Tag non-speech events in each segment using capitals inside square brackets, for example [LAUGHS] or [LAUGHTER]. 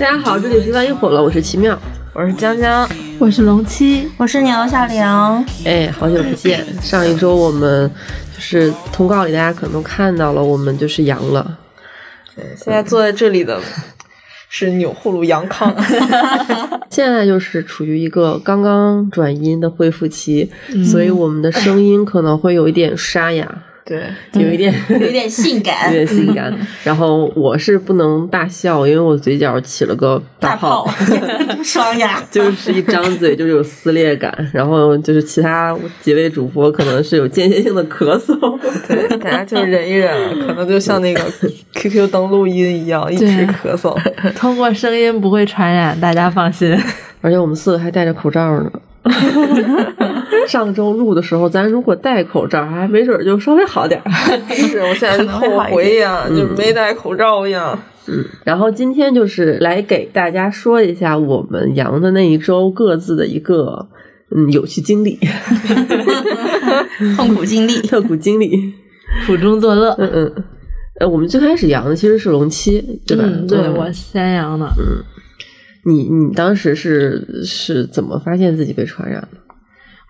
大家好，这里是万一火了，我是奇妙，我是江江，我是龙七，我是牛小玲。哎，好久不见！上一周我们就是通告里，大家可能都看到了，我们就是阳了。对，现在坐在这里的是钮祜禄杨康，[LAUGHS] [LAUGHS] 现在就是处于一个刚刚转阴的恢复期，所以我们的声音可能会有一点沙哑。对，有一点，[LAUGHS] 有点性感，有点性感。然后我是不能大笑，因为我嘴角起了个大泡，[LAUGHS] 双牙，就是一张嘴就是有撕裂感。然后就是其他几位主播可能是有间歇性的咳嗽，对，[LAUGHS] 大家就忍一忍，可能就像那个 QQ 登录音一样，一直咳嗽。通过声音不会传染，大家放心。而且我们四个还戴着口罩呢。上周录的时候，咱如果戴口罩，还没准就稍微好点儿。是我现在后悔呀，就没戴口罩呀。嗯，然后今天就是来给大家说一下我们阳的那一周各自的一个嗯有趣经历，痛苦经历，[LAUGHS] 痛苦经历，苦中作乐。嗯嗯，呃，我们最开始阳的其实是龙七，对吧？对我先阳的。嗯，你你当时是是怎么发现自己被传染的？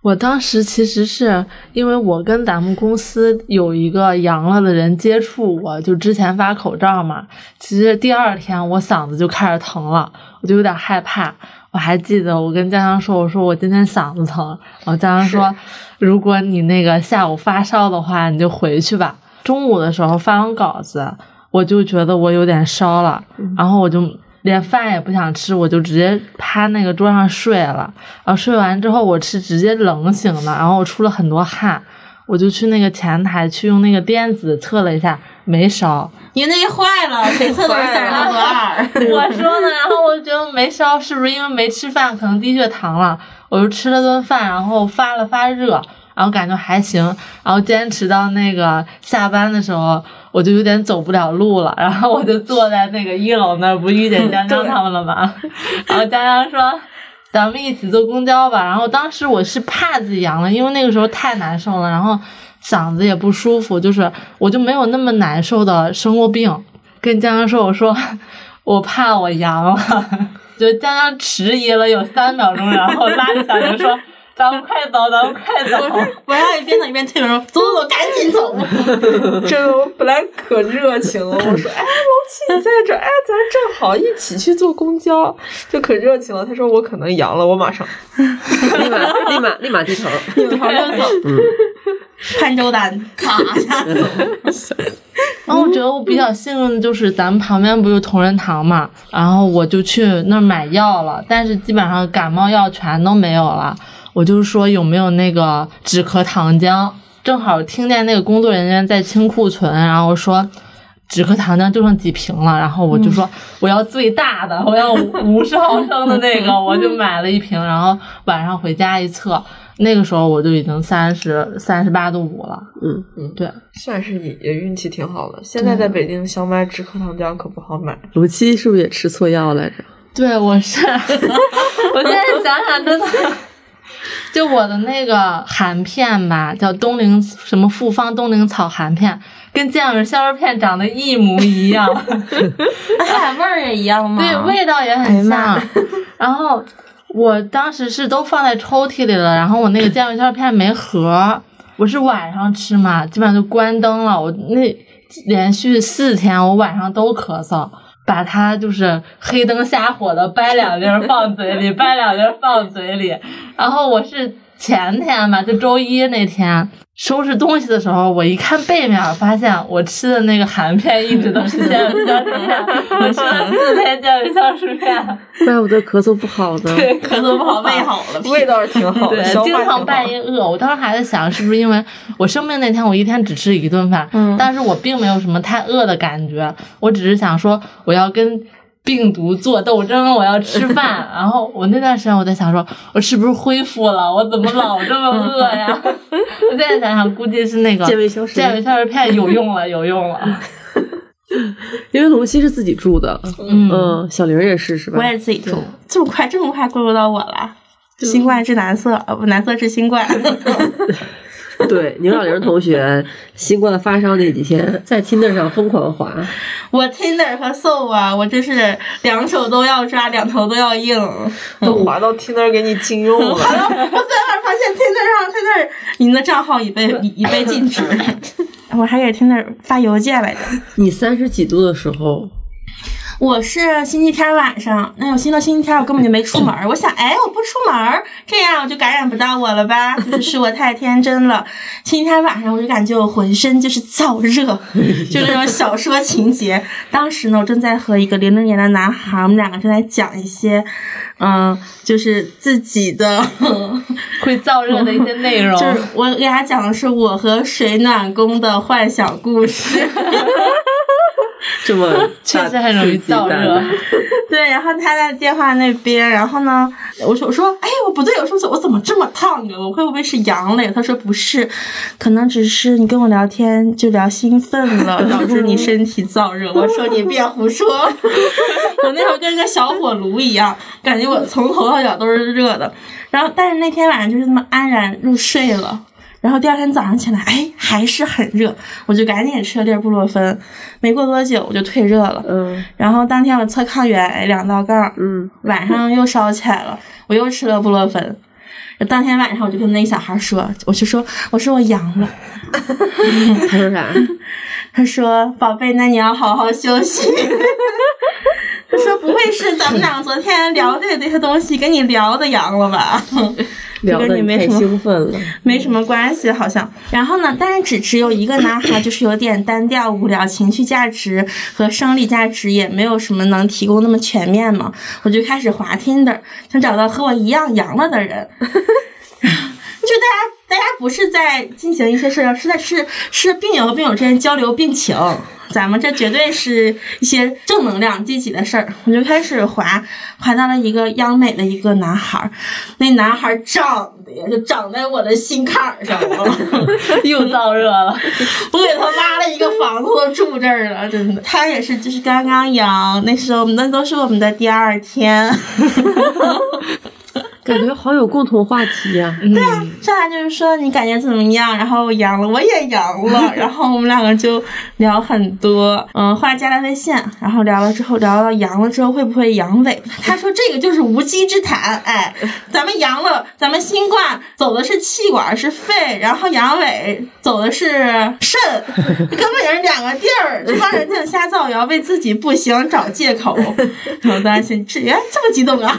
我当时其实是因为我跟咱们公司有一个阳了的人接触我，就之前发口罩嘛。其实第二天我嗓子就开始疼了，我就有点害怕。我还记得我跟江江说：“我说我今天嗓子疼。”然后江江说：“如果你那个下午发烧的话，你就回去吧。”中午的时候发完稿子，我就觉得我有点烧了，然后我就。连饭也不想吃，我就直接趴那个桌上睡了。然后睡完之后，我是直接冷醒的，然后我出了很多汗，我就去那个前台去用那个电子测了一下，没烧。你那个坏了，谁测都是三十二。我说呢，然后我觉得没烧，是不是因为没吃饭，可能低血糖了？我就吃了顿饭，然后发了发热。然后感觉还行，然后坚持到那个下班的时候，我就有点走不了路了，[LAUGHS] 然后我就坐在那个一楼那儿，不遇见江江他们了吗？[LAUGHS] 然后江江说：“咱们一起坐公交吧。”然后当时我是怕自己阳了，因为那个时候太难受了，然后嗓子也不舒服，就是我就没有那么难受的生过病。跟江江说：“我说 [LAUGHS] 我怕我阳了。”就江江迟疑了有三秒钟，然后拉着小牛说。咱们快走，咱们快走！我要一边走一边推门说：“走走走，赶紧走！” [LAUGHS] 这我本来可热情了，我说：“哎，龙七你在这，哎，咱正好一起去坐公交，就可热情了。”他说：“我可能阳了，我马上立马立马立马低头，扭头就走。”嗯，潘周丹 [LAUGHS] 咔下走。[LAUGHS] 然后我觉得我比较幸运的就是咱们旁边不是同仁堂嘛，然后我就去那儿买药了，但是基本上感冒药全都没有了。我就是说有没有那个止咳糖浆，正好听见那个工作人员在清库存，然后说止咳糖浆就剩几瓶了，然后我就说我要最大的，我要五十毫升的那个，[LAUGHS] 我就买了一瓶，然后晚上回家一测，那个时候我就已经三十三十八度五了。嗯嗯，对，算是也也运气挺好的。现在在北京想买止咳糖浆可不好买。卢七是不是也吃错药来着？对，我是。[LAUGHS] 我现在想想真的。就我的那个含片吧，叫东陵什么复方东陵草含片，跟健胃消食片长得一模一样，它味儿也一样吗？对，味道也很像。然后我当时是都放在抽屉里了，然后我那个健胃消食片没盒，我是晚上吃嘛，基本上就关灯了。我那连续四天，我晚上都咳嗽。把它就是黑灯瞎火的掰两粒放嘴里，掰两粒放嘴里。然后我是前天吧，就周一那天收拾东西的时候，我一看背面，发现我吃的那个含片一直都是健胃消食片，我吃了四天健胃消食片。怪不得咳嗽不好呢。对，咳嗽不好，胃好了，味道是挺好的。经常半夜饿。我当时还在想，是不是因为我生病那天，我一天只吃一顿饭，嗯但是我并没有什么太饿的感觉。我只是想说，我要跟病毒做斗争，我要吃饭。然后我那段时间我在想，说我是不是恢复了？我怎么老这么饿呀？[LAUGHS] 我现在想想，估计是那个健胃消食健胃消食片有用了，有用了。[LAUGHS] 因为龙溪是自己住的，嗯，小玲也是，是吧？我也自己住，这么快，这么快过渡到我了。新冠治难色，呃，不，难色治新冠。[LAUGHS] [LAUGHS] 对，牛小玲同学新冠发烧那几天，在 Tinder 上疯狂滑，我 Tinder 和 So 啊，我真是两手都要抓，两头都要硬。都滑到 Tinder 给你禁用了。好了，我最后发现 Tinder 上 Tinder 您的账号已被已已被禁止，我还给 Tinder 发邮件来着。你三十几度的时候，我是星期天晚上，那我星到星期天我根本就没出门儿，[LAUGHS] 我想，哎，我不出门儿，这样我就感染不到我了吧？就是是我太天真了。[LAUGHS] 星期天晚上我就感觉我浑身就是燥热，[LAUGHS] 就那种小说情节。当时呢，我正在和一个零零年的男孩，我们两个正在讲一些，嗯、就是自己的。会燥热的一些内容。就是我给他讲的是我和水暖工的幻想故事，[LAUGHS] 这么 [LAUGHS] 确实很容易燥热。[LAUGHS] 对，然后他在电话那边，然后呢，我说我说，哎，我不对，我说我怎么这么烫啊？我会不会是阳了呀？他说不是，可能只是你跟我聊天就聊兴奋了，导致你身体燥热。我说你别胡说，我那时候跟个小火炉一样，感觉我从头到脚都是热的。然后，但是那天晚上就是那么安然入睡了。然后第二天早上起来，哎，还是很热，我就赶紧吃了粒布洛芬。没过多久，我就退热了。嗯然后当天我测抗原哎两道杠，嗯，晚上又烧起来了，我又吃了布洛芬。当天晚上我就跟那小孩说，我就说，我说我阳了。[LAUGHS] 他说啥？[LAUGHS] 他说：“宝贝，那你要好好休息。[LAUGHS] ”他说：“不会是咱们俩昨天聊的这些东西跟你聊的阳了吧？[LAUGHS] 聊跟的你没什么兴奋了，没什么关系，好像。然后呢，但是只只有一个男孩，就是有点单调无聊，情绪价值和生理价值也没有什么能提供那么全面嘛。我就开始滑 Tinder，想找到和我一样阳了的人。[LAUGHS] 就大家，大家不是在进行一些事儿，是在是是病友和病友之间交流病情。咱们这绝对是一些正能量、积极的事儿。我就开始滑，滑到了一个央美的一个男孩儿，那男孩儿长得呀，就长在我的心坎儿上了。[LAUGHS] 又燥热了，我给他拉了一个房子都住这儿了，真的。他也是，就是刚刚阳，那时候那都是我们的第二天。[LAUGHS] 感觉好有共同话题呀、对啊，上来就是说你感觉怎么样？然后我阳了，我也阳了，[LAUGHS] 然后我们两个就聊很多，嗯，后来加了微信，然后聊了之后，聊到阳了之后会不会阳痿？[LAUGHS] 他说这个就是无稽之谈，哎，咱们阳了，咱们新冠走的是气管是肺，然后阳痿走的是肾，[LAUGHS] 根本就是两个地儿，这帮人就瞎造谣，为自己不行找借口。然后担心，这原来这么激动啊！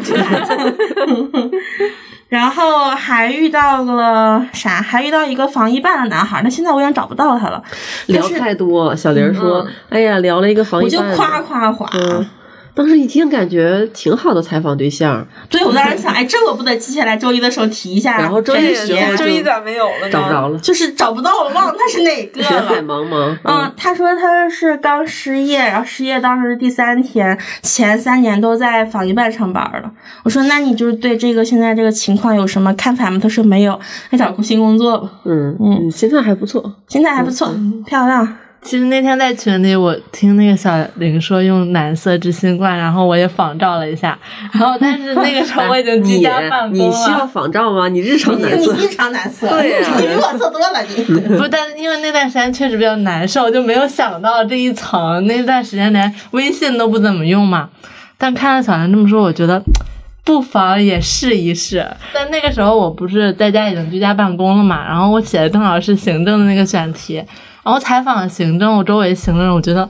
[LAUGHS] 然后还遇到了啥？还遇到一个防疫办的男孩，那现在我已经找不到他了。聊太多了。小玲说：“哎呀，聊了一个防疫我就夸夸夸。嗯，当时一听感觉挺好的采访对象，对，我当时想，哎，这我不得记下来，周一的时候提一下。然后周一的时候周一咋没有了呢？找不着了，就是找不到了，忘了他是哪个了人海。茫茫。嗯，他说他是刚失业，然后失业当时是第三天，前三年都在防疫办上班了。我说那你就是对这个现在这个情况有什么看法吗？他说没有，他找个新工作吧。嗯嗯，现在还不错。现在还不错，漂亮。其实那天在群里，我听那个小玲说用蓝色之新冠，然后我也仿照了一下，然后但是那个时候 [LAUGHS] 我已经居家办公了你需要，仿照吗？你日常你蓝色。你日常难色，对呀你比我色多了你。不，但因为那段时间确实比较难受，就没有想到这一层。那段时间连微信都不怎么用嘛，但看到小林这么说，我觉得。不妨也试一试。[LAUGHS] 但那个时候我不是在家已经居家办公了嘛，然后我写的正好是行政的那个选题，然后采访行政，我周围行政，我觉得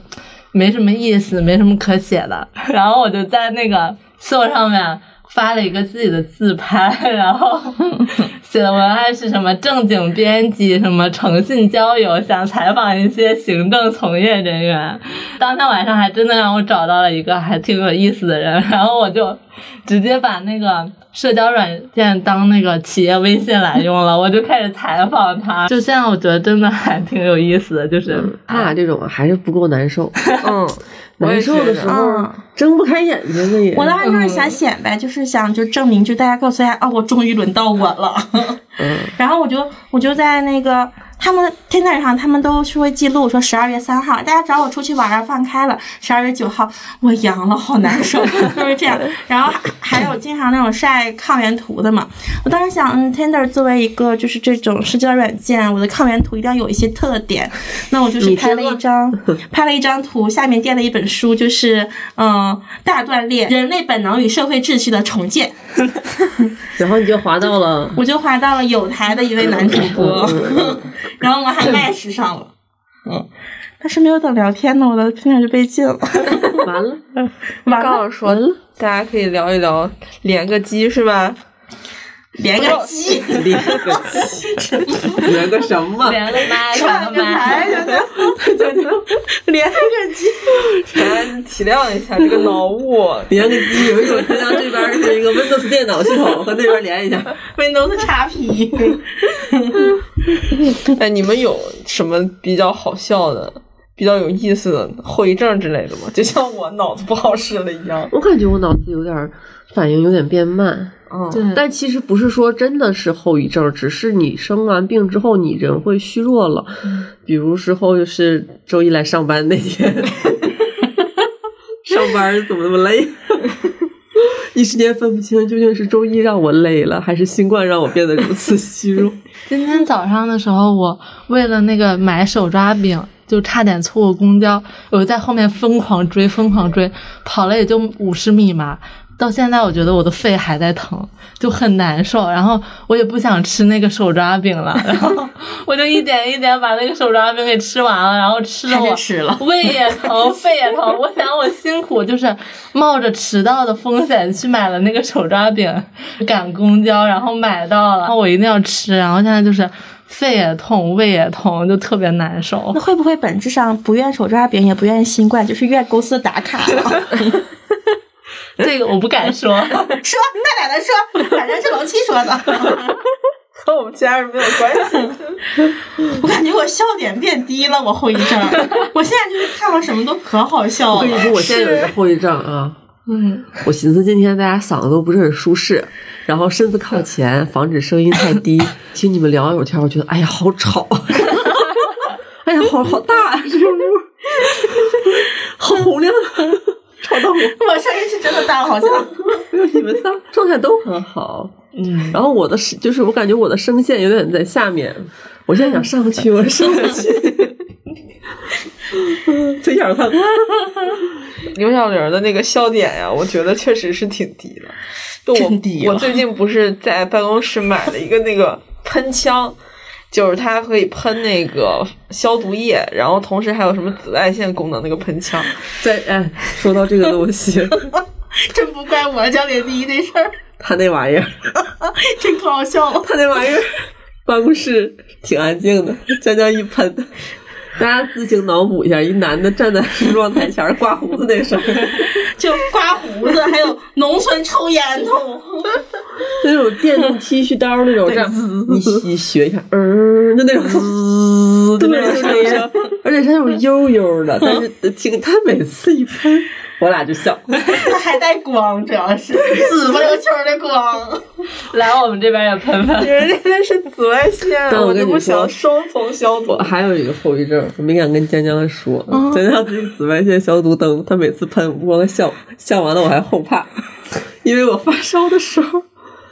没什么意思，没什么可写的，[LAUGHS] 然后我就在那个 [LAUGHS] 秀上面发了一个自己的自拍，然后 [LAUGHS] 写的文案是什么正经编辑，什么诚信交友，想采访一些行政从业人员。当天晚上还真的让我找到了一个还挺有意思的人，然后我就直接把那个社交软件当那个企业微信来用了，[LAUGHS] 我就开始采访他。就现在我觉得真的还挺有意思的，就是他 [LAUGHS] 俩这种啊还是不够难受，嗯，难受的觉得时候嗯睁不开眼睛了也。我当时就是想显摆，就是想就证明，就大家告诉大家，啊，我终于轮到我了。嗯 [LAUGHS] 然后我就我就在那个他们 Tinder 上他们都是会记录说十二月三号，大家找我出去玩儿放开了，十二月九号我阳了，好难受，[LAUGHS] 就是这样。然后还还有经常那种晒抗原图的嘛，我当时想，嗯，Tinder 作为一个就是这种社交软件，我的抗原图一定要有一些特点，那我就是拍了一张拍了一张图，下面垫了一本书，就是嗯大断裂：人类本能与社会秩序的重建。[LAUGHS] 然后你就滑到了，[LAUGHS] 我就滑到了有台的一位男主播，[LAUGHS] 然后我还 match 上了，嗯，但是没有等聊天呢，我的 Tinder 就被禁了，完了，完了，刚刚说大家可以聊一聊连个机是吧？连个鸡，连个鸡，连个什么？连个麦，串个个麦，台，连个鸡，大家体谅一下这个脑雾。连个鸡，有一种就像这边是一个 Windows 电脑系统，和那边连一下。Windows XP，[LAUGHS] 哎，你们有什么比较好笑的、比较有意思的后遗症之类的吗？就像我脑子不好使了一样。我感觉我脑子有点儿反应有点变慢，嗯，对，但其实不是说真的是后遗症，只是你生完病之后你人会虚弱了。比如时候就是周一来上班那天，[LAUGHS] 上班怎么那么累？一时间分不清究竟是周一让我累了，还是新冠让我变得如此虚弱。[LAUGHS] 今天早上的时候，我为了那个买手抓饼，就差点错过公交，我就在后面疯狂追，疯狂追，跑了也就五十米嘛。到现在，我觉得我的肺还在疼，就很难受。然后我也不想吃那个手抓饼了，然后 [LAUGHS] 我就一点一点把那个手抓饼给吃完了，然后吃的还我是吃了胃也疼，肺也疼。我想我辛苦，就是冒着迟到的风险去买了那个手抓饼，赶公交，然后买到了，然后我一定要吃，然后现在就是肺也痛，胃也痛，就特别难受那。会不会本质上不愿手抓饼，也不愿新冠，就是愿公司打卡了？[LAUGHS] 这个我不敢说，[LAUGHS] 说，大胆的说，反正是龙七说的。[LAUGHS] 和我们其他人没有关系。我感觉我笑点变低了，我后遗症。我现在就是看了什么都可好笑了我跟。你说，我现在有一个后遗症啊。嗯，我寻思今天大家嗓子都不是很舒适，然后身子靠前，防止声音太低。听你们聊一会儿天，我觉得哎呀好吵，哎呀好 [LAUGHS] 好大呀、这个屋，好洪亮我。[LAUGHS] 我声音是真的大，好像。你们仨 [LAUGHS] 状态都很好，嗯，然后我的是就是我感觉我的声线有点在下面，我现在想上去，[LAUGHS] 我上不去。嘴角看，牛小玲的那个笑点呀，我觉得确实是挺低的。就我我最近不是在办公室买了一个那个喷枪，就是它可以喷那个消毒液，然后同时还有什么紫外线功能那个喷枪。对哎，说到这个东西，[LAUGHS] 真不怪我焦点第一那事儿，他那玩意儿。真可好笑了。他那玩意儿，办公室挺安静的，江江一喷，[LAUGHS] 大家自行脑补一下，一男的站在梳妆台前儿刮胡子那声儿，[LAUGHS] 就刮胡子，还有农村抽烟筒，那种电动剃须刀那种，这样你你学一下，嗯，就那种滋的那种声音，而且是那种悠悠的，但是听他每次一喷，我俩就笑。[LAUGHS] 它还带光，主要是紫不溜秋的光。来我们这边也喷喷。人家那是紫外线，但我我就不跟你说想双重消毒我。还有一个后遗症，我没敢跟江江说。江江那个紫外线消毒灯，他每次喷，我光笑，笑完了我还后怕，[LAUGHS] 因为我发烧的时候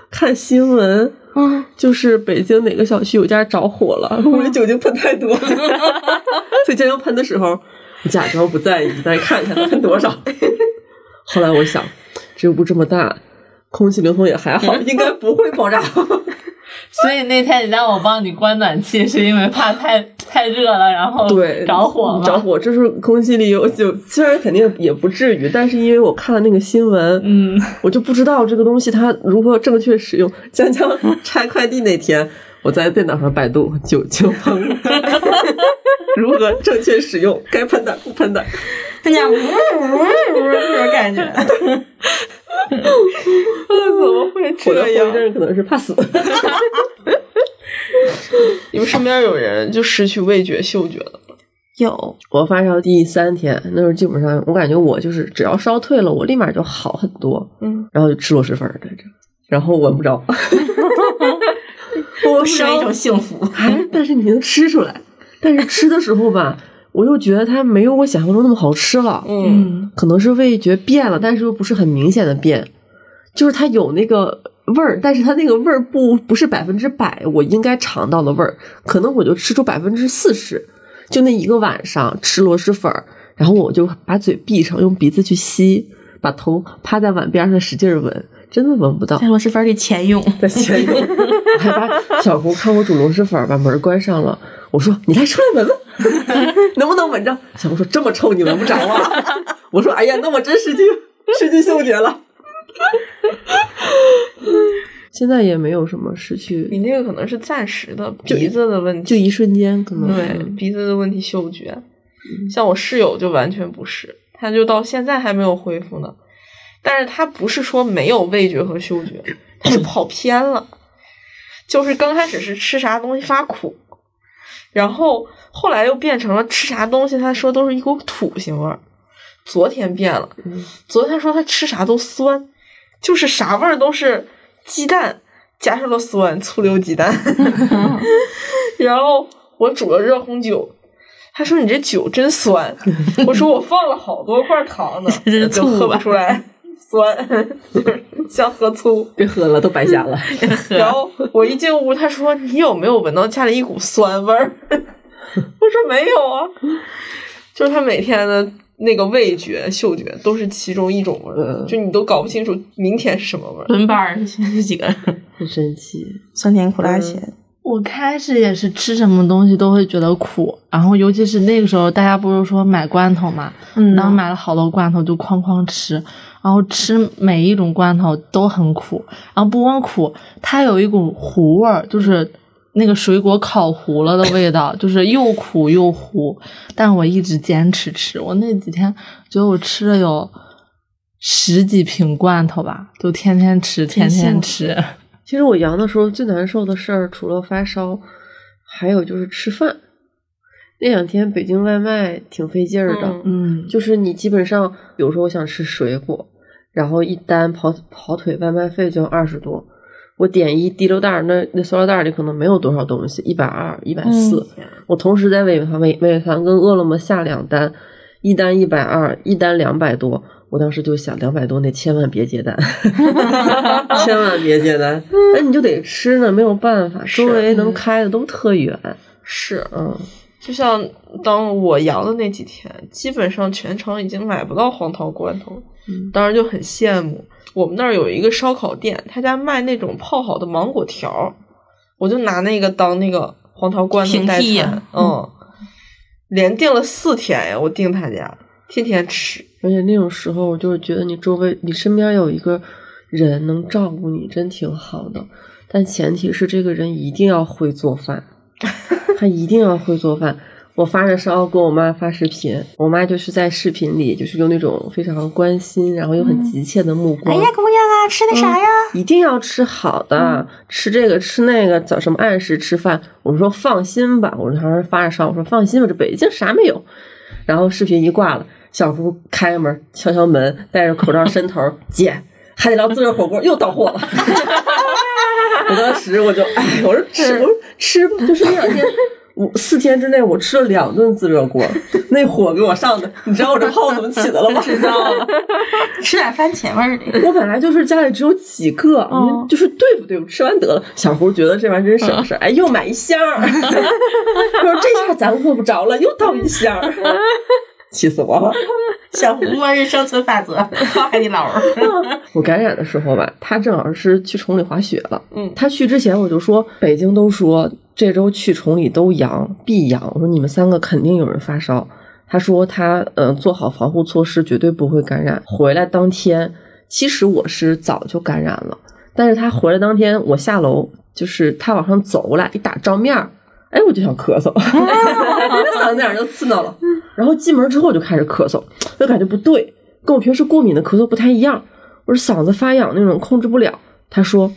看新闻，嗯，就是北京哪个小区有家着火了，[LAUGHS] 屋里酒精喷太多了，所以江江喷的时候，我假装不在意，再看看他喷多少。[LAUGHS] 后来我想，这屋这么大，空气流通也还好，应该不会爆炸。[LAUGHS] 所以那天你让我帮你关暖气，是因为怕太太热了，然后对，着火吗？着火，就是空气里有酒，虽然肯定也不至于，但是因为我看了那个新闻，嗯，我就不知道这个东西它如何正确使用。江江拆快递那天，我在电脑上百度酒精喷雾如何正确使用，[LAUGHS] 该喷的不喷的。他讲呜呜呜这种感觉。怎么会我的后遗这样？症可能是怕死。你们身边有人就失去味觉、嗅觉了？有，我发烧第三天，那时候基本上我感觉我就是只要烧退了，我立马就好很多。嗯，然后就吃螺蛳粉儿在这，然后闻不着。我是一种幸福。哎，但是你能吃出来，[LAUGHS] 但是吃的时候吧，我又觉得它没有我想象中那么好吃了。嗯，可能是味觉变了，但是又不是很明显的变，就是它有那个味儿，但是它那个味儿不不是百分之百我应该尝到的味儿，可能我就吃出百分之四十。就那一个晚上吃螺蛳粉儿，然后我就把嘴闭上，用鼻子去吸，把头趴在碗边上使劲儿闻，真的闻不到在。螺蛳粉里潜泳，在潜泳，[LAUGHS] 我还把小姑看我煮螺蛳粉儿，把门关上了。我说：“你来出来闻闻，[LAUGHS] 能不能闻着？”小红说：“这么臭，你闻不着啊。[LAUGHS] ”我说：“哎呀，那我真失去失去嗅觉了。”现在也没有什么失去，你那个可能是暂时的鼻子的问题，就一瞬间可能对鼻子的问题，嗅觉。像我室友就完全不是，他就到现在还没有恢复呢。但是他不是说没有味觉和嗅觉，他是跑偏了。就是刚开始是吃啥东西发苦，然后后来又变成了吃啥东西，他说都是一股土腥味儿。昨天变了，昨天说他吃啥都酸，就是啥味儿都是鸡蛋加上了酸，醋溜鸡蛋。[LAUGHS] 然后我煮了热红酒，他说你这酒真酸，[LAUGHS] 我说我放了好多块糖呢，就喝不出来酸，[LAUGHS] 就是像喝醋。别喝了，都白瞎了。[LAUGHS] 然后我一进屋，他说你有没有闻到家里一股酸味儿？[LAUGHS] 我说没有啊，就是他每天的那个味觉、嗅觉都是其中一种味儿，嗯就你都搞不清楚明天是什么味儿。轮班儿这几个人，[LAUGHS] 很神奇。酸甜苦辣咸。我开始也是吃什么东西都会觉得苦，然后尤其是那个时候，大家不是说买罐头嘛，嗯然后买了好多罐头就哐哐吃，然后吃每一种罐头都很苦，然后不光苦，它有一股糊味儿，就是那个水果烤糊了的味道，就是又苦又糊。但我一直坚持吃，我那几天觉得我吃了有十几瓶罐头吧，就天天吃，天天吃。其实我阳的时候最难受的事儿，除了发烧，还有就是吃饭。那两天北京外卖挺费劲儿的，嗯嗯，就是你基本上，比如说我想吃水果，然后一单跑跑腿外卖费就要二十多，我点一滴溜袋儿，那那塑料袋儿里可能没有多少东西，一百二、一百四。我同时在美团、美美团跟饿了么下两单，一单一百二，一单两百多。我当时就想，两百多那千万别接单，[LAUGHS] 千万别接单。那你就得吃呢，没有办法，周围能开的都特远。是，嗯，就像当我阳的那几天，基本上全城已经买不到黄桃罐头了，嗯当时就很羡慕。我们那儿有一个烧烤店，他家卖那种泡好的芒果条儿，我就拿那个当那个黄桃罐头代平替嗯，连订了四天呀，我订他家，天天吃。而且那种时候，我就是觉得你周围、你身边有一个人能照顾你，真挺好的。但前提是这个人一定要会做饭，[LAUGHS] 他一定要会做饭。我发着烧跟我妈发视频，我妈就是在视频里，就是用那种非常关心，然后又很急切的目光，哎呀，姑娘啊，吃的啥呀？一定要吃好的，吃这个吃那个，早什么按时吃饭。我说放心吧，我当时发着烧，我说放心吧，这北京啥没有。然后视频一挂了，小胡开门敲敲门，戴着口罩伸头，姐，海底捞自热火锅又到货了。[LAUGHS] 我当时我就哎，我说吃，我说吃吧，就是那两天。五四天之内，我吃了两顿自热锅，那火给我上的，你知道我这泡怎么起的了吗？[LAUGHS] 知道了。吃点番茄味儿的。我本来就是家里只有几个，哦就是对付对付，吃完得了。小胡觉得这玩意儿真省事儿，哎，又买一箱儿，[LAUGHS] 他说这下咱饿不着了，又倒一箱儿，气死我了。[LAUGHS] 小胡末日生存法则，靠海底捞儿。[LAUGHS] 我感染的时候吧，他正好是去崇礼滑雪了。嗯他去之前我就说，北京都说这周去崇礼都阳必阳，我说你们三个肯定有人发烧。他说他呃做好防护措施，绝对不会感染。回来当天，其实我是早就感染了，但是他回来当天，我下楼就是他往上走，我俩一打照面儿，哎，我就想咳嗽，[LAUGHS] 嗓子眼儿就刺挠了。然后进门之后就开始咳嗽，就感觉不对，跟我平时过敏的咳嗽不太一样。我是嗓子发痒那种控制不了。他说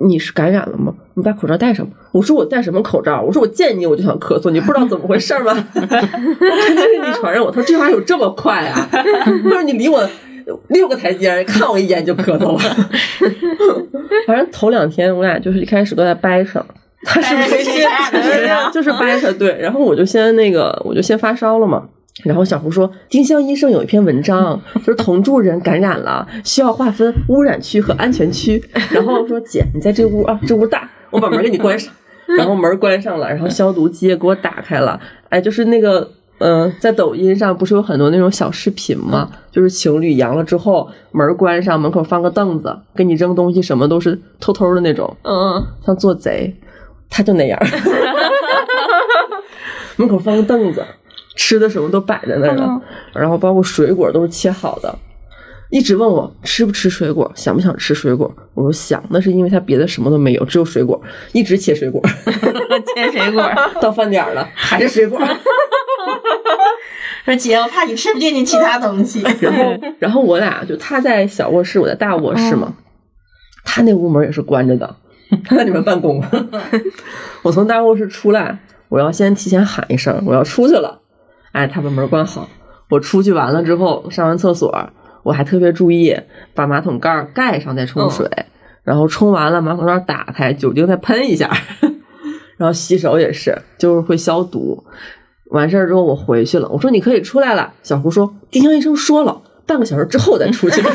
你是感染了吗？你把口罩戴上吧。我说我戴什么口罩？我说我见你我就想咳嗽，你不知道怎么回事吗？我肯定是你传染我。他说这玩意儿有这么快啊？[LAUGHS] 他说你离我六个台阶，看我一眼就咳嗽了。[LAUGHS] 反正头两天我俩就是一开始都在掰扯，他是掰着没接啥的是吧就是掰扯对，然后我就先那个，我就先发烧了嘛。然后小胡说，丁香医生有一篇文章，就是同住人感染了，需要划分污染区和安全区。然后说姐，你在这屋啊，这屋大，我把门给你关上。[LAUGHS] 然后门关上了，然后消毒机也给我打开了。哎，就是那个，嗯、在抖音上不是有很多那种小视频吗？就是情侣阳了之后，门关上，门口放个凳子，给你扔东西，什么都是偷偷的那种。嗯，像做贼，他就那样 [LAUGHS] [LAUGHS] 门口放个凳子，吃的什么都摆在那儿了，然后包括水果都是切好的，一直问我吃不吃水果，想不想吃水果。我说想，那是因为他别的什么都没有，只有水果，一直切水果，[LAUGHS] 切水果。[LAUGHS] 到饭点了还是水果。[LAUGHS] 说姐，我怕你吃不进去其他东西。然后，然后我俩就他在小卧室，我在大卧室嘛，他那屋门也是关着的，他在里面办公。我从大卧室出来，我要先提前喊一声，我要出去了。哎，他把门关好。我出去完了之后，上完厕所，我还特别注意把马桶盖盖上再冲水，然后冲完了马桶盖打开，酒精再喷一下。[LAUGHS] 然后洗手也是，就是会消毒。完事儿之后我回去了，我说你可以出来了。小胡说，丁香医生说了，半个小时之后再出去。[LAUGHS]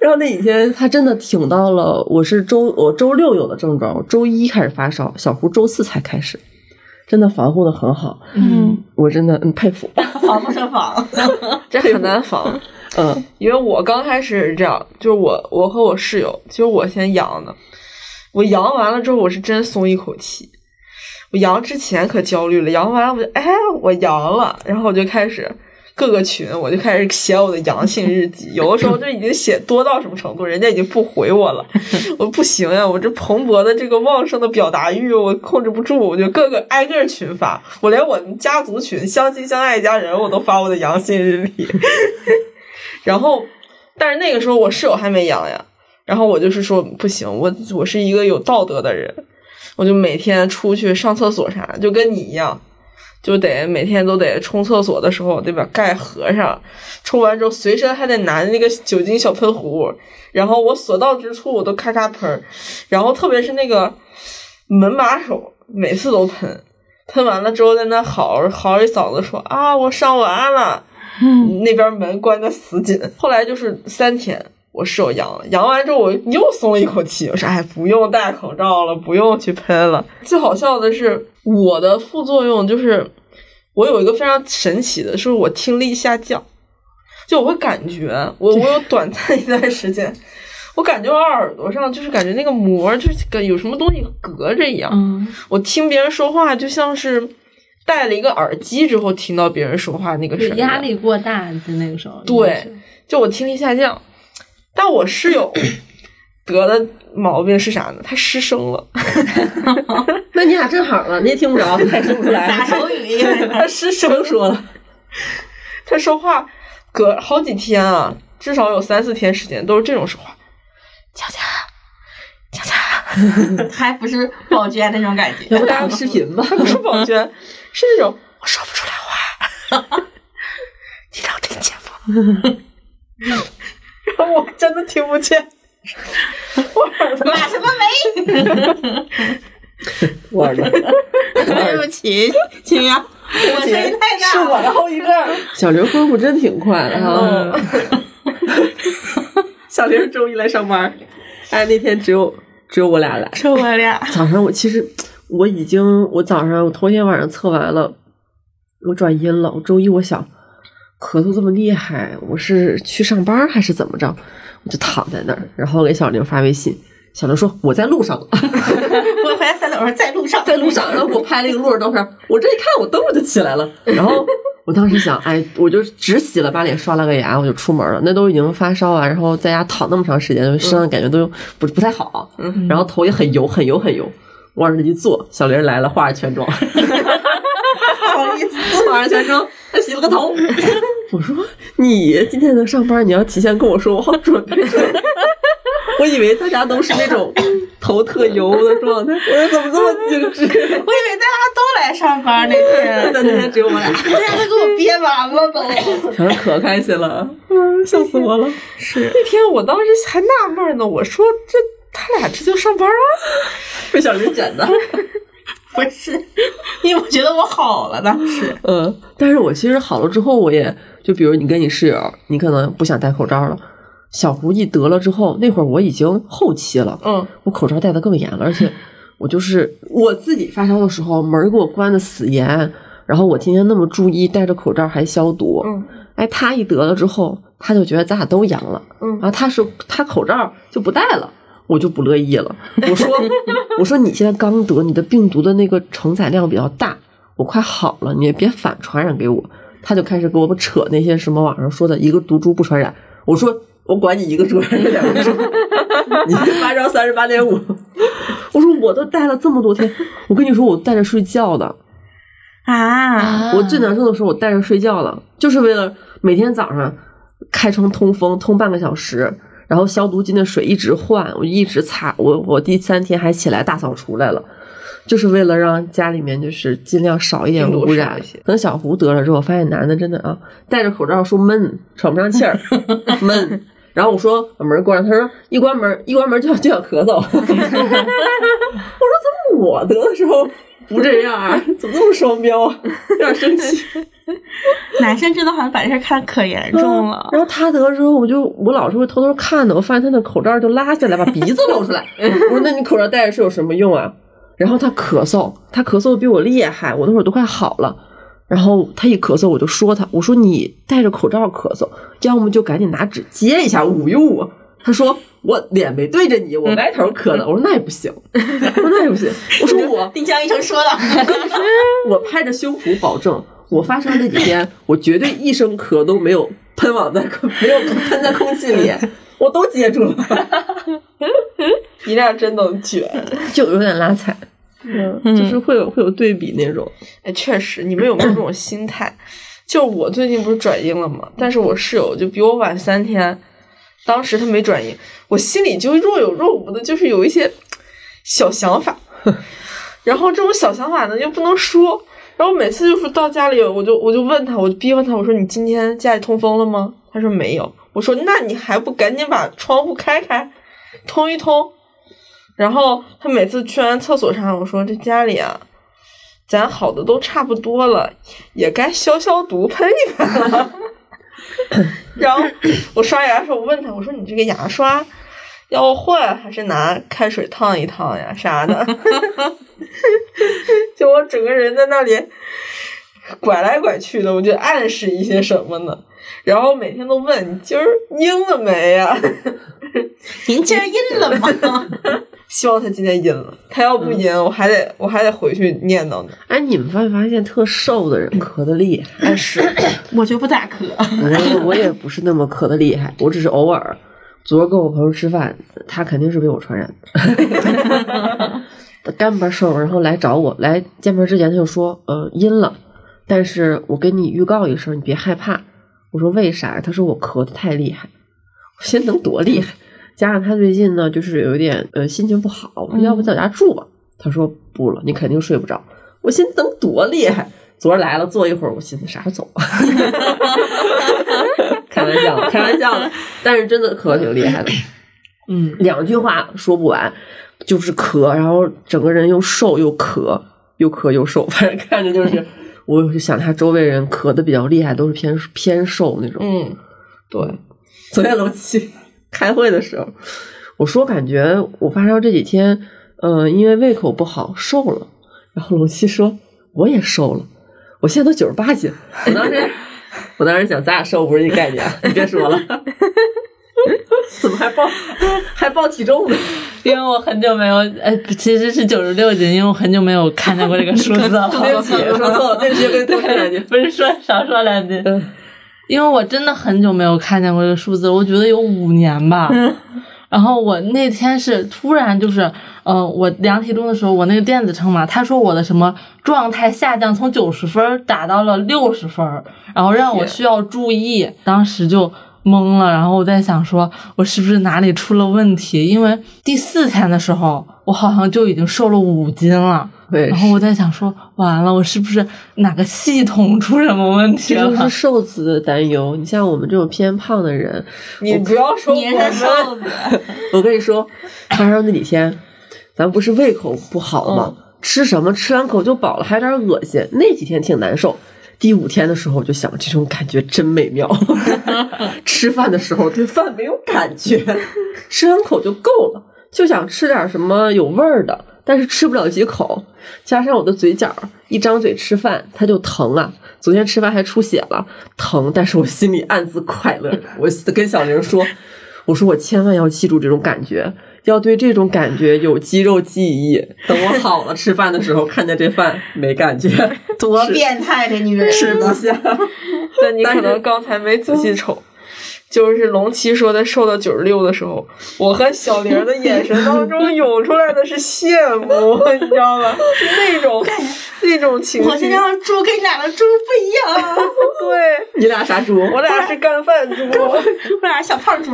然后那几天他真的挺到了，我是周我周六有的症状，我周一开始发烧，小胡周四才开始，真的防护的很好，嗯，我真的嗯佩服，防不胜防。[LAUGHS] 这很难防。嗯因为我刚开始是这样，就是我我和我室友，就是我先阳的，我阳完了之后，我是真松一口气。我阳之前可焦虑了，阳完了我就哎我阳了，然后我就开始各个群我就开始写我的阳性日记，[LAUGHS] 有的时候就已经写多到什么程度，人家已经不回我了，[LAUGHS] 我不行呀，我这蓬勃的这个旺盛的表达欲我控制不住，我就各个挨个群发，我连我们家族群相亲相爱一家人我都发我的阳性日历。[LAUGHS] 然后，但是那个时候我室友还没阳呀，然后我就是说不行，我我是一个有道德的人，我就每天出去上厕所啥，就跟你一样，就得每天都得冲厕所的时候得把盖合上，冲完之后随身还得拿那个酒精小喷壶，然后我所到之处我都咔咔喷，然后特别是那个门把手，每次都喷。喷完了之后，在那嚎嚎一嗓子说啊，我上完了，那边门关的死紧。后来就是三天，我室友阳了，阳完之后我又松了一口气，我说哎，不用戴口罩了，不用去喷了。最好笑的是，我的副作用就是我有一个非常神奇的，是我听力下降，就我会感觉我我有短暂一段时间。[LAUGHS] 我感觉我耳朵上就是感觉那个膜就是跟有什么东西隔着一样，嗯，我听别人说话就像是戴了一个耳机之后听到别人说话那个声音，压力过大，就那个时候。对，就我听力下降。但我室友得的毛病是啥呢？他失声了，[LAUGHS] 那你俩正好了，你也听不着，[LAUGHS] 他也听不出来，打手语他失声说了，他说话隔好几天啊，至少有三四天时间都是这种说话。佳佳，佳佳，[LAUGHS] 还不是宝娟那种感觉。要不搭个视频吧？不是宝娟，是那种我说不出来话，你能听见吗？然后我真的听不见，马什么梅？我耳朵，对不起，秦阳，我声音太大了。是我的后遗症。小刘恢复真挺快的哈。小刘周一来上班，哎，那天只有只有我俩来。只有我俩，早上我其实我已经，我早上我头天晚上测完了，我转阴了。我周一我想咳嗽这么厉害，我是去上班还是怎么着？我就躺在那儿，然后给小玲发微信，小玲说我在路上，[LAUGHS] 我回来三点，我说在路上，在路上，然后给我拍了一个路上照片。我这一看，我蹬着就起来了。然后我当时想，哎，我就只洗了把脸，刷了个牙，我就出门了。那都已经发烧啊，然后在家躺那么长时间，身上感觉都不不太好，然后头也很油，很油，很油。往那一坐，小玲来了，化着全妆，[LAUGHS] 化着全妆，还洗了个头。[LAUGHS] 我说你今天能上班，你要提前跟我说，我好准备。我以为大家都是那种头特油的状态，我说怎么这么精致？[LAUGHS] 我以为大家都来上班那天，但那天只有我俩。大家都给我憋完了都。小玲可开心了，嗯，笑死我了。是那天我当时还纳闷呢，我说这他俩这就上班了？[LAUGHS] 被小林卷的。不是，[LAUGHS] 因为我觉得我好了当时。嗯，但是我其实好了之后，我也就比如你跟你室友，你可能不想戴口罩了。小胡一得了之后，那会儿我已经后期了，嗯，我口罩戴的更严了，而且 [LAUGHS] 我就是我自己发烧的时候，门儿给我关的死严，然后我天天那么注意戴着口罩还消毒，嗯，哎，他一得了之后，他就觉得咱俩都阳了，嗯然后他是他口罩就不戴了。我就不乐意了，我说，[LAUGHS] 我说你现在刚得，你的病毒的那个承载量比较大，我快好了，你也别反传染给我。他就开始给我们扯那些什么网上说的一个毒株不传染，我说我管你一个株还是两个株，你发烧三十八点五，我说我都戴了这么多天，我跟你说我戴着睡觉的，啊，我最难受的时候我戴着睡觉了，就是为了每天早上开窗通风通半个小时，然后消毒巾的水一直换，我一直擦，我我第三天还起来大扫除来了。就是为了让家里面就是尽量少一点污染。等小胡得了之后，我发现男的真的啊，戴着口罩说闷，喘不上气儿，[LAUGHS] 闷。然后我说把门关上，他说一关门一关门就要就想咳嗽。[LAUGHS] 我说怎么我得的时候不这样啊？[LAUGHS] 怎么这么双标啊？[LAUGHS] 有点生气。男生真的好像把这事儿看得可严重了。然后他得了之后，我就我老是会偷偷看的，我发现他的口罩就拉下来，把鼻子露出来。[LAUGHS] 我说：“那你口罩戴着是有什么用啊？”然后他咳嗽，他咳嗽比我厉害，我那会儿都快好了。然后他一咳嗽，我就说他，我说你戴着口罩咳嗽，要么就赶紧拿纸接一下捂一捂。他说我脸没对着你，我歪头磕的。我说那也不行，[LAUGHS] 我说那也不行。我说我丁香医生说的，我拍着胸脯保证，我发烧那几天，[LAUGHS] 我绝对一声咳都没有喷往在空，[LAUGHS] 没有喷在空气里，我都接住了，你俩真能卷。就有点拉踩。嗯，就是会有会有对比那种，哎，确实，你们有没有这种心态？就我最近不是转阴了吗？但是我室友就比我晚三天，当时他没转移，我心里就若有若无的，就是有一些小想法。[LAUGHS] 然后这种小想法呢又不能说，然后每次就是到家里，我就我就问他，我就逼问他，我说你今天家里通风了吗？他说没有。我说那你还不赶紧把窗户开开，通一通。然后他每次去完厕所啥，我说这家里啊，咱好的都差不多了，也该消消毒、喷一喷了。[LAUGHS] 然后我刷牙的时候，我问他，我说你这个牙刷要换还是拿开水烫一烫呀啥的？[LAUGHS] 就我整个人在那里拐来拐去的，我就暗示一些什么呢？然后每天都问你今儿阴了没呀？[LAUGHS] 您今儿阴了吗？希望他今天阴了，他要不阴，我还得我还得回去念叨呢。哎，你们发没发现特瘦的人咳的厉害？哎，是，[CLEARS THROAT] 我就不咋咳。我我也不是那么咳的厉害，我只是偶尔。昨儿跟我朋友吃饭，他肯定是被我传染的。他 [LAUGHS] 干巴瘦，然后来找我，来见面之前他就说，呃，阴了，但是我给你预告一声，你别害怕。我说为啥？他说我咳的太厉害。我心能多厉害？加上他最近呢，就是有一点呃心情不好，我说要不在我家住吧？他说不了，你肯定睡不着。我心能多厉害？昨儿来了，坐一会儿，我寻思啥时候走啊？[LAUGHS] 开玩笑，开玩笑的，但是真的咳挺厉害的。嗯，两句话说不完，就是咳，然后整个人又瘦又咳，又咳又瘦，反正看着就是，我就想他周围人咳的比较厉害，都是偏偏瘦那种。嗯，对，昨天楼七开会的时候，我说感觉我发烧这几天，呃，因为胃口不好瘦了，然后龙七说我也瘦了，我现在都九十八斤，我当时我当时想咱俩瘦不是一概念，你别说了。怎么还报还报体重呢？因为我很久没有，呃，其实是九十六斤，因为我很久没有看见过这个数字了。对不起，说错了，对不起，跟多说两句。不是说少说两句，嗯因为我真的很久没有看见过这个数字，我觉得有五年吧。[LAUGHS] 然后我那天是突然就是，呃，我量体重的时候，我那个电子秤嘛，他说我的什么状态下降，从九十分打到了六十分，然后让我需要注意，当时就懵了。然后我在想说，我是不是哪里出了问题？因为第四天的时候，我好像就已经瘦了五斤了。然后我在想说，完了，我是不是哪个系统出什么问题了？这 [LAUGHS] 就是瘦子的担忧。你像我们这种偏胖的人，你不要说我你是们，瘦 [LAUGHS] 子，我跟你说，发烧那几天，咱不是胃口不好吗？吃什么吃两口就饱了，还有点恶心。那几天挺难受。第五天的时候，我就想，这种感觉真美妙。[LAUGHS] 吃饭的时候对饭没有感觉，吃两口就够了，就想吃点什么有味儿的，但是吃不了几口。加上我的嘴角，一张嘴吃饭它就疼啊。昨天吃饭还出血了，疼，但是我心里暗自快乐。我跟小玲说，我说我千万要记住这种感觉，要对这种感觉有肌肉记忆。等我好了，吃饭的时候看见这饭没感觉，多变态这女人吃不下。但你可能刚才没仔细瞅。就是龙七说他瘦到九十六的时候，我和小玲的眼神当中 [LAUGHS] 涌出来的是羡慕，你知道吗？是那种 [LAUGHS] 那种情绪。我这张猪跟你俩的猪不一样，[LAUGHS] 对，你俩啥猪？我俩是干饭猪，我俩小胖猪。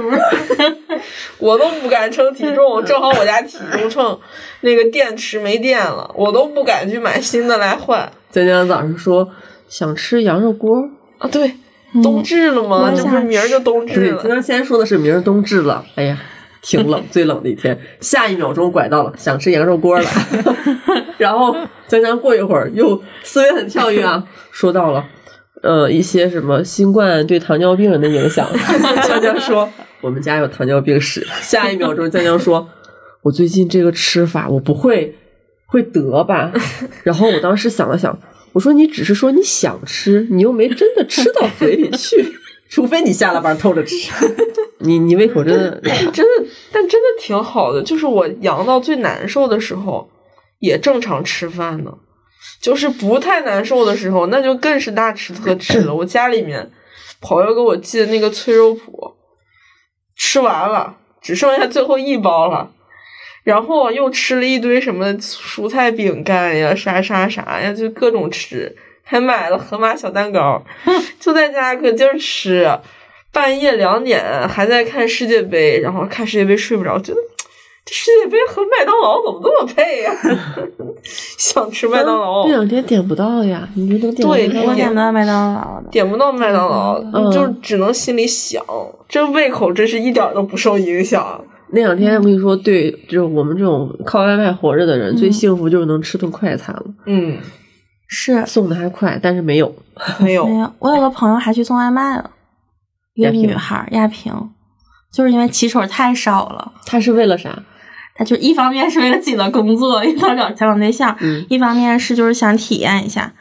我都不敢称体重，正好我家体重秤那个电池没电了，我都不敢去买新的来换。今天早上说想吃羊肉锅。啊，对，冬至了吗？我这不是明儿就冬至对，了江。江先说的是明儿冬至了，哎呀，挺冷，最冷的一天。下一秒钟拐到了想吃羊肉锅了，[LAUGHS] [LAUGHS] 然后江江过一会儿又思维很跳跃啊，说到了。呃，一些什么新冠对糖尿病人的影响，[LAUGHS] 江江说我们家有糖尿病史。下一秒钟，江江说，我最近这个吃法我不会会得吧？然后我当时想了想，我说你只是说你想吃，你又没真的吃到嘴里去，[LAUGHS] 除非你下了班偷着吃。你你胃口真的真的，但真的挺好的。就是我阳到最难受的时候，也正常吃饭呢。就是不太难受的时候，那就更是大吃特吃了。我家里面朋友给我寄的那个脆肉脯，吃完了，只剩下最后一包了。然后又吃了一堆什么蔬菜饼干呀，啥啥啥呀，就各种吃，还买了盒马小蛋糕，[LAUGHS] 就在家搁劲儿吃。半夜两点还在看世界杯，然后看世界杯睡不着，觉得这世界杯和麦当劳怎么这么配呀、[LAUGHS] 想吃麦当劳这，两天点不到呀，你就能点对我点不到麦当劳。点不到麦当劳，嗯就只能心里想，这胃口真是一点都不受影响。那两天我跟你说，对，就是我们这种靠外卖活着的人，最幸福就是能吃顿快餐了，嗯，是送的还快，但是没有。[LAUGHS] 没有没，有，我有个朋友还去送外卖了，一个女孩亚萍，就是因为骑手太少了。他是为了啥？她就一方面是为了自己的工作，因为她找想找对象；嗯一方面是就是想体验一下，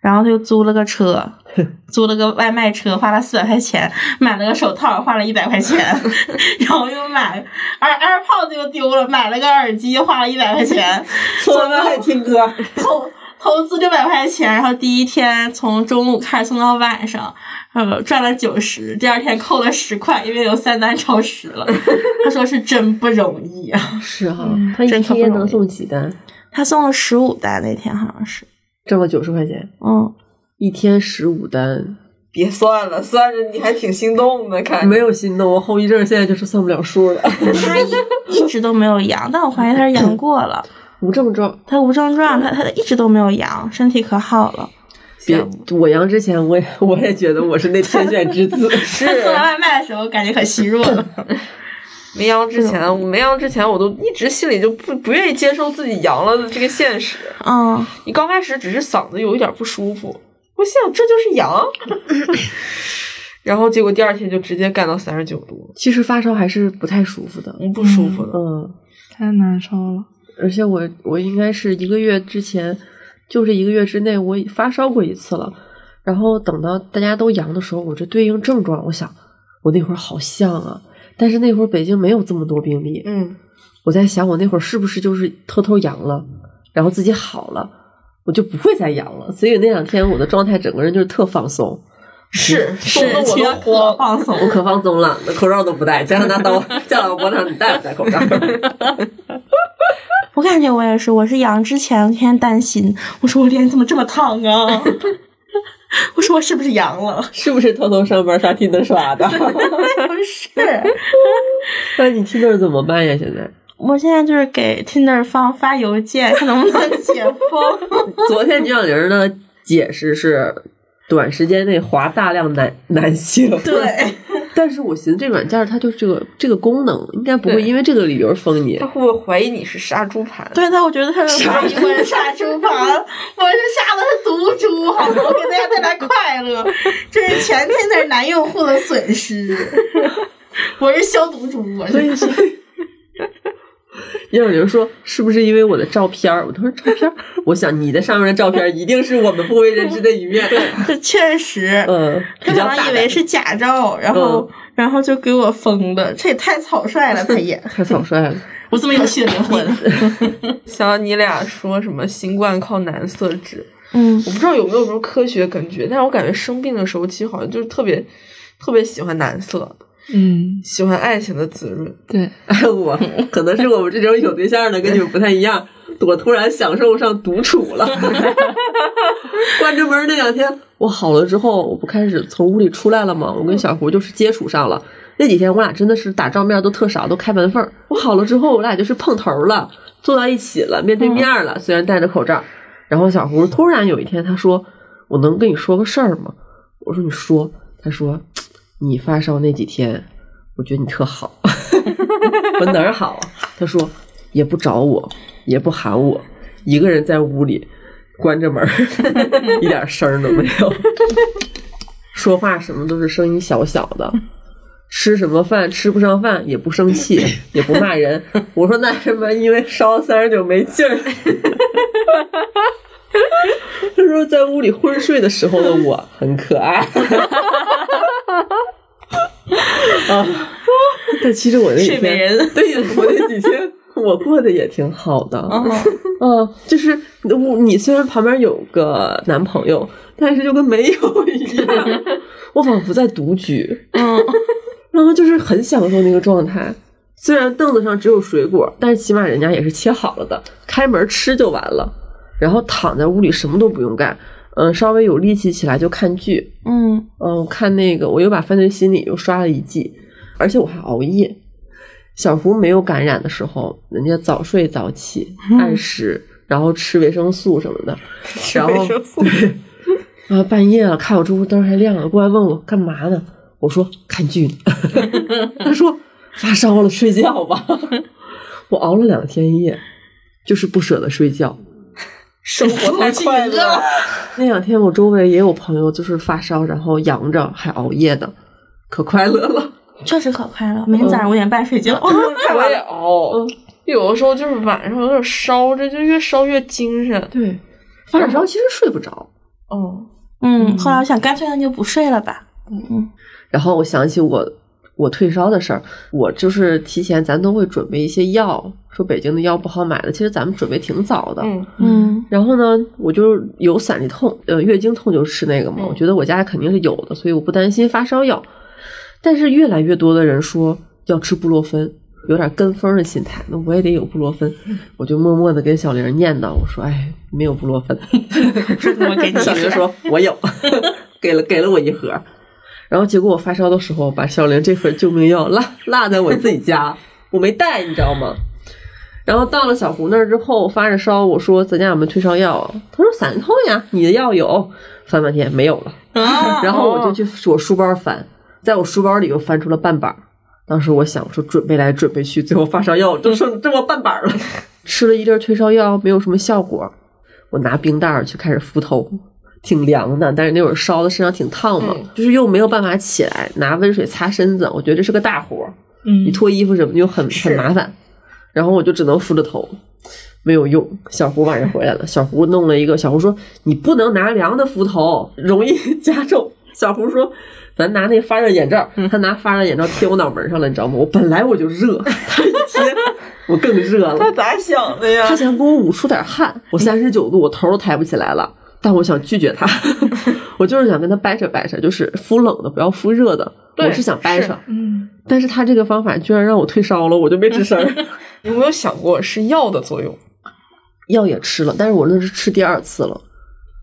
然后她就租了个车，[LAUGHS] 租了个外卖车，花了四百块钱，买了个手套，花了一百块钱，[LAUGHS] 然后又买耳 AirPods 又丢了，买了个耳机，花了一百块钱，送外卖听歌，投投资六百块钱，然后第一天从中午开始送到晚上，呃，赚了九十，第二天扣了十块，因为有三单超时了。他说是真不容易啊，[LAUGHS] 是哈，他一真不容易天能送几单？他送了十五单那天好像是，挣了九十块钱，嗯，一天十五单，别算了，算着你还挺心动的，看没有心动，我后遗症现在就是算不了数了。他一一直都没有阳，但我怀疑他是阳过了，[LAUGHS] 无症状，他无症状，他他一直都没有阳，身体可好了。别我阳之前，我也 [LAUGHS] 我也觉得我是那天选之子。[LAUGHS] 是他送外卖的时候感觉可虚弱了，没阳之前，我没阳之前，我都一直心里就不不愿意接受自己阳了的这个现实。嗯，你刚开始只是嗓子有一点不舒服，我心想这就是阳，[LAUGHS] 然后结果第二天就直接干到三十九度，其实发烧还是不太舒服的，嗯，不舒服的。嗯，太难受了。而且我我应该是一个月之前，就是一个月之内，我发烧过一次了。然后等到大家都阳的时候，我这对应症状，我想我那会儿好像啊，但是那会儿北京没有这么多病例，嗯，我在想我那会儿是不是就是偷偷阳了，然后自己好了，我就不会再阳了。所以那两天我的状态整个人就是特放松，是 [LAUGHS] 是我可。放松。我可放松了，那口罩都不戴，加上拿刀架到我脖子上，你戴不戴口罩？[LAUGHS] 我感觉我也是，我是阳之前我天天担心，我说我脸怎么这么烫啊？[LAUGHS] 我说我是不是阳了？是不是偷偷上班刷 Tinder 刷的？不是，那你 Tinder 怎么办呀？现在我现在就是给 Tinder 方发邮件，看能不能解封。[LAUGHS] 昨天牛小玲的解释是，短时间内划大量男男性。对，但是我寻思这软件它就是这个这个功能，应该不会因为这个理由封你他。会不会怀疑你是杀猪盘？对的，我觉得他是怀疑我是杀猪盘，我是杀的是毒猪，好吗？我给大家带来快乐，这是全 Tinder 男用户的损失。我是消毒猪，我是。所以牛小玲说：“是不是因为我的照片儿？”我当时照片儿，我想你的上面的照片儿一定是我们不为人知的一面。这确实，嗯，他可能以为是假照，然后、然后就给我封的，这也太草率了，他也。太草率了。我这么有趣的灵魂。想到你俩说什么新冠靠男色治，嗯我不知道有没有什么科学根据，但是我感觉生病的时候其实好像就是特别特别喜欢男色，嗯，喜欢爱情的滋润。对，[LAUGHS] 哎，我可能是我们这种有对象的跟你们不太一样，我突然享受上独处了。[LAUGHS] 关着门那两天，我好了之后，我不开始从屋里出来了吗？我跟小胡就是接触上了。那几天我俩真的是打照面都特少，都开门缝儿。我好了之后，我俩就是碰头了，坐到一起了，面对面了，虽然戴着口罩。然后小胡突然有一天他说：“我能跟你说个事儿吗？”我说：“你说。”他说：“你发烧那几天，我觉得你特好。”我哪儿好？他说也不找我，也不喊我，一个人在屋里关着门，[LAUGHS] 一点声儿都没有，说话什么都是声音小小的。吃什么饭吃不上饭也不生气，也不骂人。我说那什么，因为烧三十九没劲儿。[LAUGHS] 他说在屋里昏睡的时候的我很可爱。啊，[LAUGHS] 但其实我那几天，人 [LAUGHS] 对我那几天我过得也挺好的。[LAUGHS] 嗯，就是我你虽然旁边有个男朋友，但是就跟没有一样，我仿佛在独居。嗯，然后就是很享受那个状态。虽然凳子上只有水果，但是起码人家也是切好了的，开门吃就完了。然后躺在屋里什么都不用干，嗯，稍微有力气起来就看剧，嗯嗯，我看那个我又把《犯罪心理》又刷了一季，而且我还熬夜。小胡没有感染的时候，人家早睡早起，按时，然后吃维生素什么的，[LAUGHS] 然后维生素对，然后半夜了，看我这屋灯还亮了，过来问我干嘛呢？我说看剧呢。[LAUGHS] 他说发烧了，睡觉吧。[LAUGHS] 我熬了两天夜，就是不舍得睡觉。生活太 [LAUGHS] 快乐了。那两天我周围也有朋友就是发烧，然后阳着还熬夜的，可快乐了。[LAUGHS] 确实可快乐。每天早上五点半睡觉。我也熬，有的时候就是晚上有点烧，着就越烧越精神。对，发点烧其实睡不着。哦，嗯，后来我想，干脆那就不睡了吧。嗯嗯然后我想起我我退烧的事儿，我就是提前咱都会准备一些药，说北京的药不好买的，其实咱们准备挺早的。嗯，嗯然后呢，我就有散利痛，呃，月经痛就吃那个嘛。嗯我觉得我家肯定是有的，所以我不担心发烧药。但是越来越多的人说要吃布洛芬，有点跟风的心态，那我也得有布洛芬。我就默默的跟小玲念叨，我说：“哎，没有布洛芬。”我给你小玲说：“我有，[LAUGHS] 给了给了我一盒。”然后结果我发烧的时候，把小玲这份救命药落落在我自己家，我没带，你知道吗？然后到了小胡那儿之后，发着烧，我说咱家有没有退烧药啊？他说散痛呀，你的药有。翻半天没有了，啊，然后我就去我书包翻，在我书包里又翻出了半板儿。当时我想我说准备来准备去，最后发烧药就剩这么半板儿了。[LAUGHS] 吃了一粒儿退烧药没有什么效果，我拿冰袋儿去开始敷头，挺凉的，但是那会儿烧的身上挺烫嘛，嗯就是又没有办法起来，拿温水擦身子，我觉得这是个大活儿。嗯你脱衣服什么的又很很麻烦，然后我就只能敷着头，没有用。小胡晚上回来了，小胡弄了一个，小胡说你不能拿凉的敷头，容易 [LAUGHS] 加重。小胡说咱拿那发热眼罩，他拿发热眼罩贴我脑门上了，你知道吗？我本来我就热，[LAUGHS] 他一贴我更热了。他咋想的呀他？想给我捂出点汗，我三十九度，我头都抬不起来了。但我想拒绝他，[LAUGHS] 我就是想跟他掰扯掰扯，就是敷冷的，不要敷热的。对我是想掰扯，嗯，但是他这个方法居然让我退烧了，我就没吱声 [LAUGHS] 有没有想过是药的作用？药也吃了，但是我那是吃第二次了。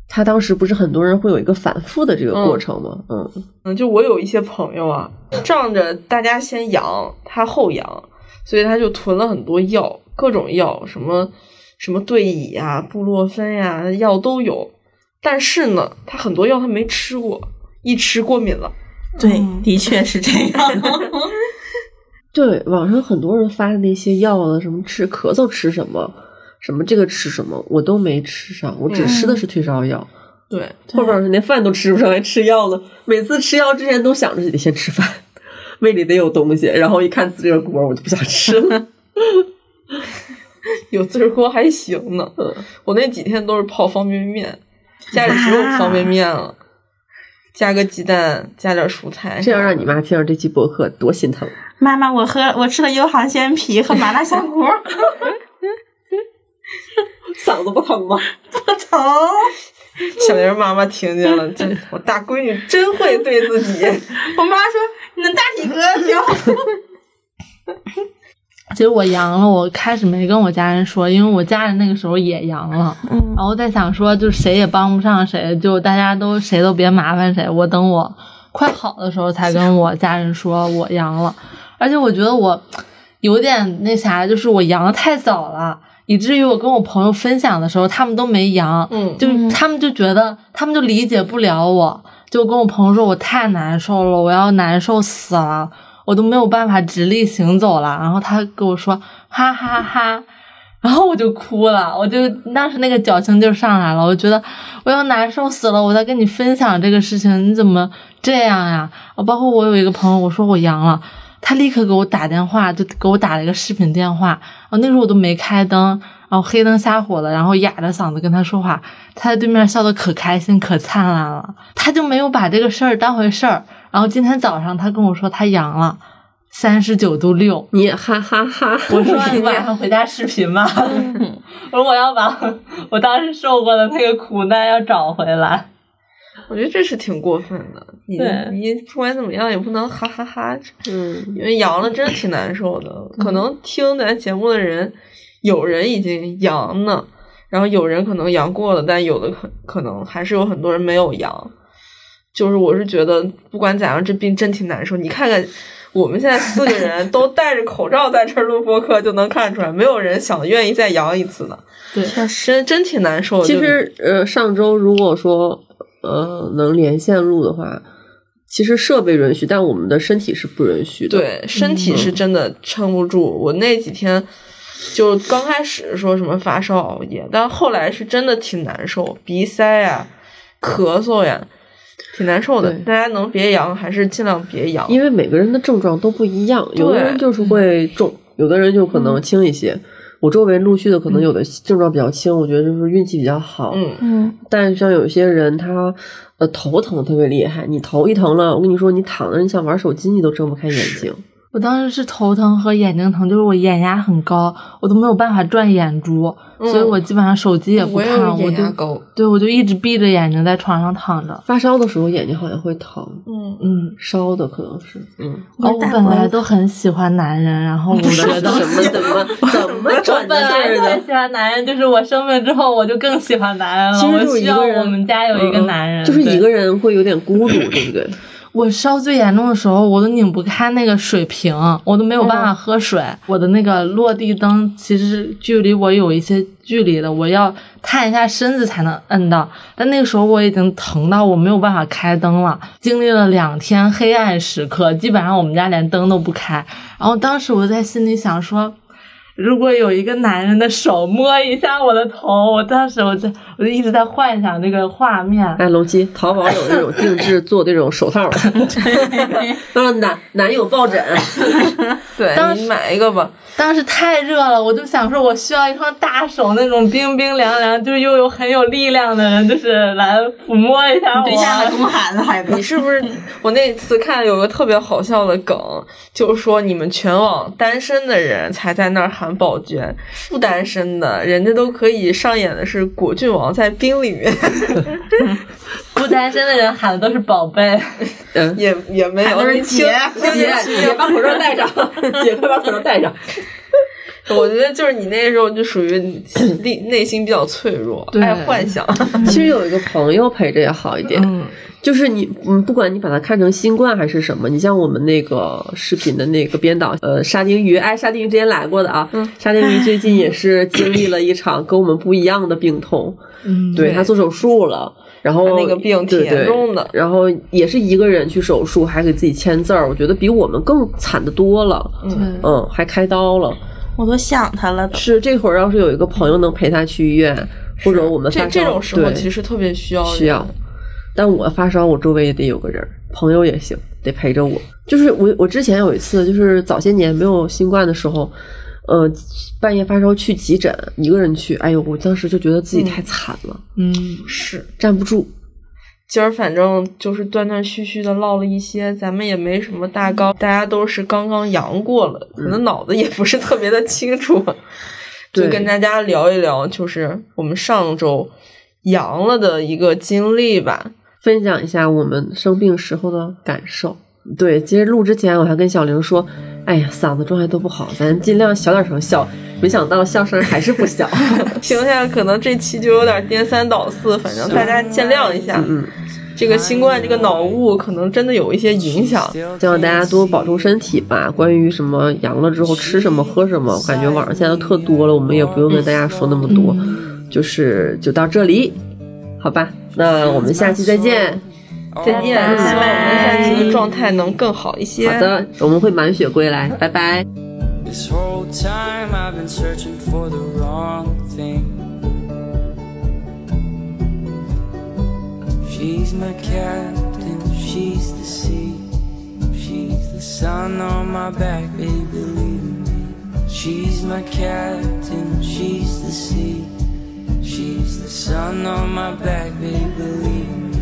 他当时不是很多人会有一个反复的这个过程吗？嗯嗯，就我有一些朋友啊，仗着大家先阳，他后阳，所以他就囤了很多药，各种药，什么什么对乙啊、布洛芬呀，药都有。但是呢，他很多药他没吃过，一吃过敏了。对，的确是这样。[LAUGHS] 对，网上很多人发的那些药啊，什么吃咳嗽吃什么，什么这个吃什么，我都没吃上，我只吃的是退烧药。对，后边连饭都吃不上，还吃药呢。每次吃药之前都想着得先吃饭，[LAUGHS] 胃里得有东西。然后一看自热锅，我就不想吃了。[LAUGHS] 有自热锅还行呢。我那几天都是泡方便面，家里只有方便面了，加个鸡蛋，加点蔬菜。这要让你妈听着这期博客多心疼。妈妈，我喝我吃了优航鲜皮和麻辣香锅，[LAUGHS] 嗓子不疼吗？[LAUGHS] 不疼。[LAUGHS] 小玲妈妈听见了，真我大闺女真会对自己。我妈说你的大体格挺好。其实我阳了，我开始没跟我家人说，因为我家人那个时候也阳了，嗯然后在想说，就谁也帮不上谁，就大家都谁都别麻烦谁，我等我快好的时候才跟我家人说我阳了，而且我觉得我有点那啥，就是我阳的太早了。以至于我跟我朋友分享的时候，他们都没阳，嗯就他们就觉得，他们就理解不了我，就跟我朋友说我太难受了，我要难受死了，我都没有办法直立行走了。然后他跟我说哈哈哈，然后我就哭了，我就当时那个矫情劲上来了，我觉得我要难受死了，我在跟你分享这个事情，你怎么这样呀？包括我有一个朋友，我说我阳了。他立刻给我打电话，就给我打了一个视频电话。然后那时候我都没开灯，然后黑灯瞎火的，然后哑着嗓子跟他说话。他在对面笑得可开心、可灿烂了。他就没有把这个事儿当回事儿。然后今天早上他跟我说他阳了，三十九度六。你也哈哈哈！我说你晚上回家视频吧。[LAUGHS] 我说我要把我当时受过的那个苦难要找回来。我觉得这是挺过分的，你对你不管怎么样也不能哈哈哈嗯，因为阳了真的挺难受的。可能听咱节目的人，有人已经阳了，然后有人可能阳过了，但有的可可能还是有很多人没有阳。就是我是觉得，不管咋样，这病真挺难受。你看看，我们现在四个人 [LAUGHS] 都戴着口罩在这儿录播客，就能看出来，没有人想愿意再阳一次的。对，真真挺难受的。其实呃，上周如果说呃能连线录的话，其实设备允许，但我们的身体是不允许的。，对，身体是真的撑不住。我那几天就刚开始说什么发烧熬夜，但后来是真的挺难受，鼻塞呀、咳嗽呀，挺难受的。大家能别阳还是尽量别阳。因为每个人的症状都不一样，有的人就是会重，有的人就可能轻一些。我周围陆续的可能有的症状比较轻，我觉得就是运气比较好。嗯，嗯，但是像有些人他呃头疼特别厉害，你头一疼了，我跟你说，你躺着你想玩手机你都睁不开眼睛。我当时是头疼和眼睛疼，就是我眼压很高，我都没有办法转眼珠，所以我基本上手机也不看，我就。对我就一直闭着眼睛在床上躺着。发烧的时候眼睛好像会疼，嗯，嗯，烧的可能是，嗯，哦，我本来都很喜欢男人，然后我觉得什么怎么 [LAUGHS] 怎么我转的本来这儿的？就很喜欢男人，就是我生病之后，我就更喜欢男人了。其实就是我需要一个人，我们家有一个男人，嗯就是一个人会有点孤独，对不对？我烧最严重的时候，我都拧不开那个水瓶，我都没有办法喝水。我的那个落地灯其实是距离我有一些距离的，我要探一下身子才能摁到。但那个时候我已经疼到我没有办法开灯了，经历了两天黑暗时刻，基本上我们家连灯都不开。然后当时我在心里想说。如果有一个男人的手摸一下我的头，我当时我在我就一直在幻想那个画面。哎，龙七，淘宝有那种定制做这种手套的，[LAUGHS] 让男男友抱枕，[LAUGHS] 对当你买一个吧。当时太热了，我就想说，我需要一双大手，那种冰冰凉凉，就是又有很有力量的人，就是来抚摸一下我对象的我。公孩子孩子你，是不是？我那次看有个特别好笑的梗，就是说你们全网单身的人才在那儿喊宝娟，不单身的人家都可以上演的是果郡王在冰里面，不单身的人喊的都是宝贝。嗯，[LAUGHS] 也也没有姐姐姐把口罩戴上，姐快把口罩戴上。[LAUGHS] 我觉得就是你那时候就属于内内心比较脆弱，爱幻想。[LAUGHS] 其实有一个朋友陪着也好一点。嗯，就是你，嗯，不管你把它看成新冠还是什么，你像我们那个视频的那个编导，呃，沙丁鱼，哎，沙丁鱼之前来过的啊，嗯沙丁鱼最近也是经历了一场跟我们不一样的病痛，嗯，对对他做手术了，然后那个病挺严重的然后也是一个人去手术，还给自己签字儿，我觉得比我们更惨的多了，嗯嗯，还开刀了。我都想他了。是这会儿要是有一个朋友能陪他去医院，或者我们这这种时候其实特别需要需要人。但我发烧，我周围也得有个人，朋友也行，得陪着我。就是我，我之前有一次，就是早些年没有新冠的时候，呃，半夜发烧去急诊，一个人去，哎呦，我当时就觉得自己太惨了，嗯，是，站不住。今儿反正就是断断续续的唠了一些，咱们也没什么大纲，大家都是刚刚阳过了，可能脑子也不是特别的 [LAUGHS] 清楚，就跟大家聊一聊，就是我们上周阳了的一个经历吧。分享一下我们生病时候的感受。对，其实录之前我还跟小玲说：“哎呀，嗓子状态都不好，咱尽量小点声笑。”没想到笑声还是不小。[LAUGHS] 听下来可能这期就有点颠三倒四，反正大家见谅一下。嗯，这个新冠这个脑雾可能真的有一些影响。希望大家多保重身体吧。关于什么阳了之后吃什么喝什么，我感觉网上现在都特多了，我们也不用跟大家说那么多，就是就到这里，好吧？那我们下期再见。再见，希望我们下期的状态能更好一些。好的，我们会满血归来，拜拜。This whole time I've been searching for the wrong thing. She's my captain, she's the sea. She's the sun on my back, baby, believe me. She's my captain, she's the sea. She's the sun on my back, baby, believe me.